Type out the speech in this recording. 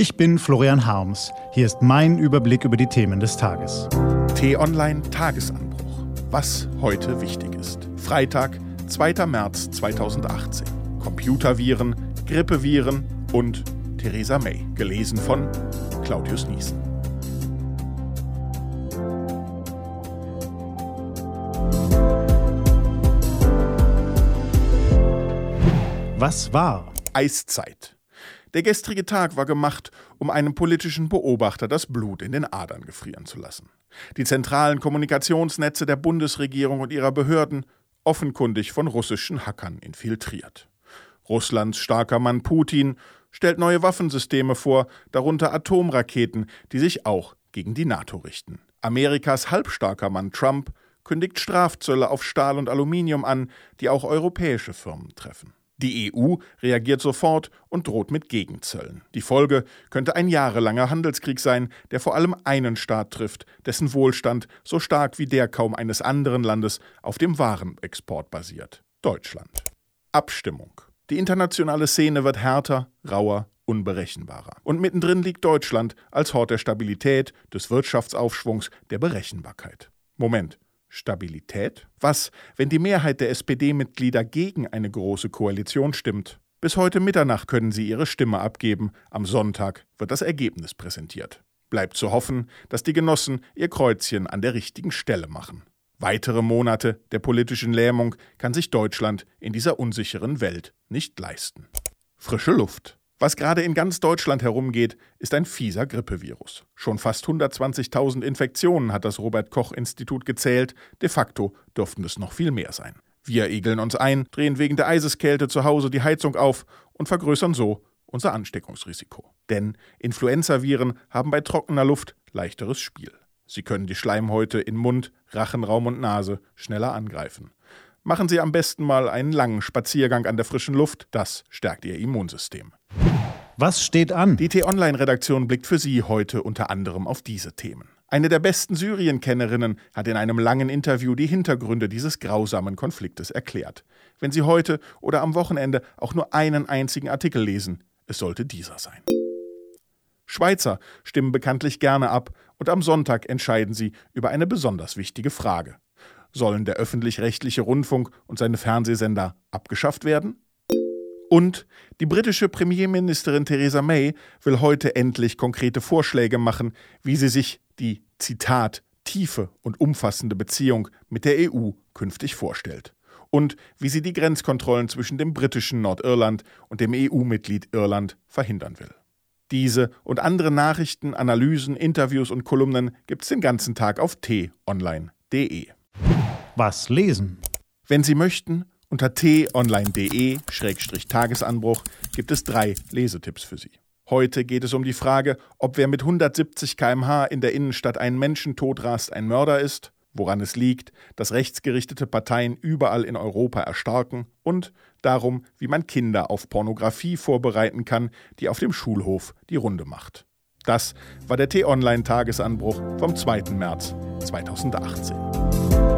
Ich bin Florian Harms. Hier ist mein Überblick über die Themen des Tages. T-Online Tagesanbruch. Was heute wichtig ist. Freitag, 2. März 2018. Computerviren, Grippeviren und Theresa May. Gelesen von Claudius Niesen. Was war? Eiszeit. Der gestrige Tag war gemacht, um einem politischen Beobachter das Blut in den Adern gefrieren zu lassen. Die zentralen Kommunikationsnetze der Bundesregierung und ihrer Behörden offenkundig von russischen Hackern infiltriert. Russlands starker Mann Putin stellt neue Waffensysteme vor, darunter Atomraketen, die sich auch gegen die NATO richten. Amerikas halbstarker Mann Trump kündigt Strafzölle auf Stahl und Aluminium an, die auch europäische Firmen treffen. Die EU reagiert sofort und droht mit Gegenzöllen. Die Folge könnte ein jahrelanger Handelskrieg sein, der vor allem einen Staat trifft, dessen Wohlstand so stark wie der kaum eines anderen Landes auf dem Warenexport basiert. Deutschland. Abstimmung. Die internationale Szene wird härter, rauer, unberechenbarer. Und mittendrin liegt Deutschland als Hort der Stabilität, des Wirtschaftsaufschwungs, der Berechenbarkeit. Moment, Stabilität? Was, wenn die Mehrheit der SPD-Mitglieder gegen eine große Koalition stimmt? Bis heute Mitternacht können sie ihre Stimme abgeben. Am Sonntag wird das Ergebnis präsentiert. Bleibt zu hoffen, dass die Genossen ihr Kreuzchen an der richtigen Stelle machen. Weitere Monate der politischen Lähmung kann sich Deutschland in dieser unsicheren Welt nicht leisten. Frische Luft. Was gerade in ganz Deutschland herumgeht, ist ein fieser Grippevirus. Schon fast 120.000 Infektionen hat das Robert Koch Institut gezählt, de facto dürften es noch viel mehr sein. Wir egeln uns ein, drehen wegen der Eiseskälte zu Hause die Heizung auf und vergrößern so unser Ansteckungsrisiko. Denn Influenzaviren haben bei trockener Luft leichteres Spiel. Sie können die Schleimhäute in Mund, Rachenraum und Nase schneller angreifen. Machen Sie am besten mal einen langen Spaziergang an der frischen Luft, das stärkt Ihr Immunsystem. Was steht an? Die T-Online-Redaktion blickt für Sie heute unter anderem auf diese Themen. Eine der besten Syrien-Kennerinnen hat in einem langen Interview die Hintergründe dieses grausamen Konfliktes erklärt. Wenn Sie heute oder am Wochenende auch nur einen einzigen Artikel lesen, es sollte dieser sein. Schweizer stimmen bekanntlich gerne ab und am Sonntag entscheiden sie über eine besonders wichtige Frage. Sollen der öffentlich-rechtliche Rundfunk und seine Fernsehsender abgeschafft werden? Und die britische Premierministerin Theresa May will heute endlich konkrete Vorschläge machen, wie sie sich die, Zitat, tiefe und umfassende Beziehung mit der EU künftig vorstellt. Und wie sie die Grenzkontrollen zwischen dem britischen Nordirland und dem EU-Mitglied Irland verhindern will. Diese und andere Nachrichten, Analysen, Interviews und Kolumnen gibt's den ganzen Tag auf t-online.de. Was lesen? Wenn Sie möchten, unter t-online.de-tagesanbruch gibt es drei Lesetipps für Sie. Heute geht es um die Frage, ob wer mit 170 km/h in der Innenstadt einen Menschen totrast, ein Mörder ist, woran es liegt, dass rechtsgerichtete Parteien überall in Europa erstarken und darum, wie man Kinder auf Pornografie vorbereiten kann, die auf dem Schulhof die Runde macht. Das war der T-Online-Tagesanbruch vom 2. März 2018.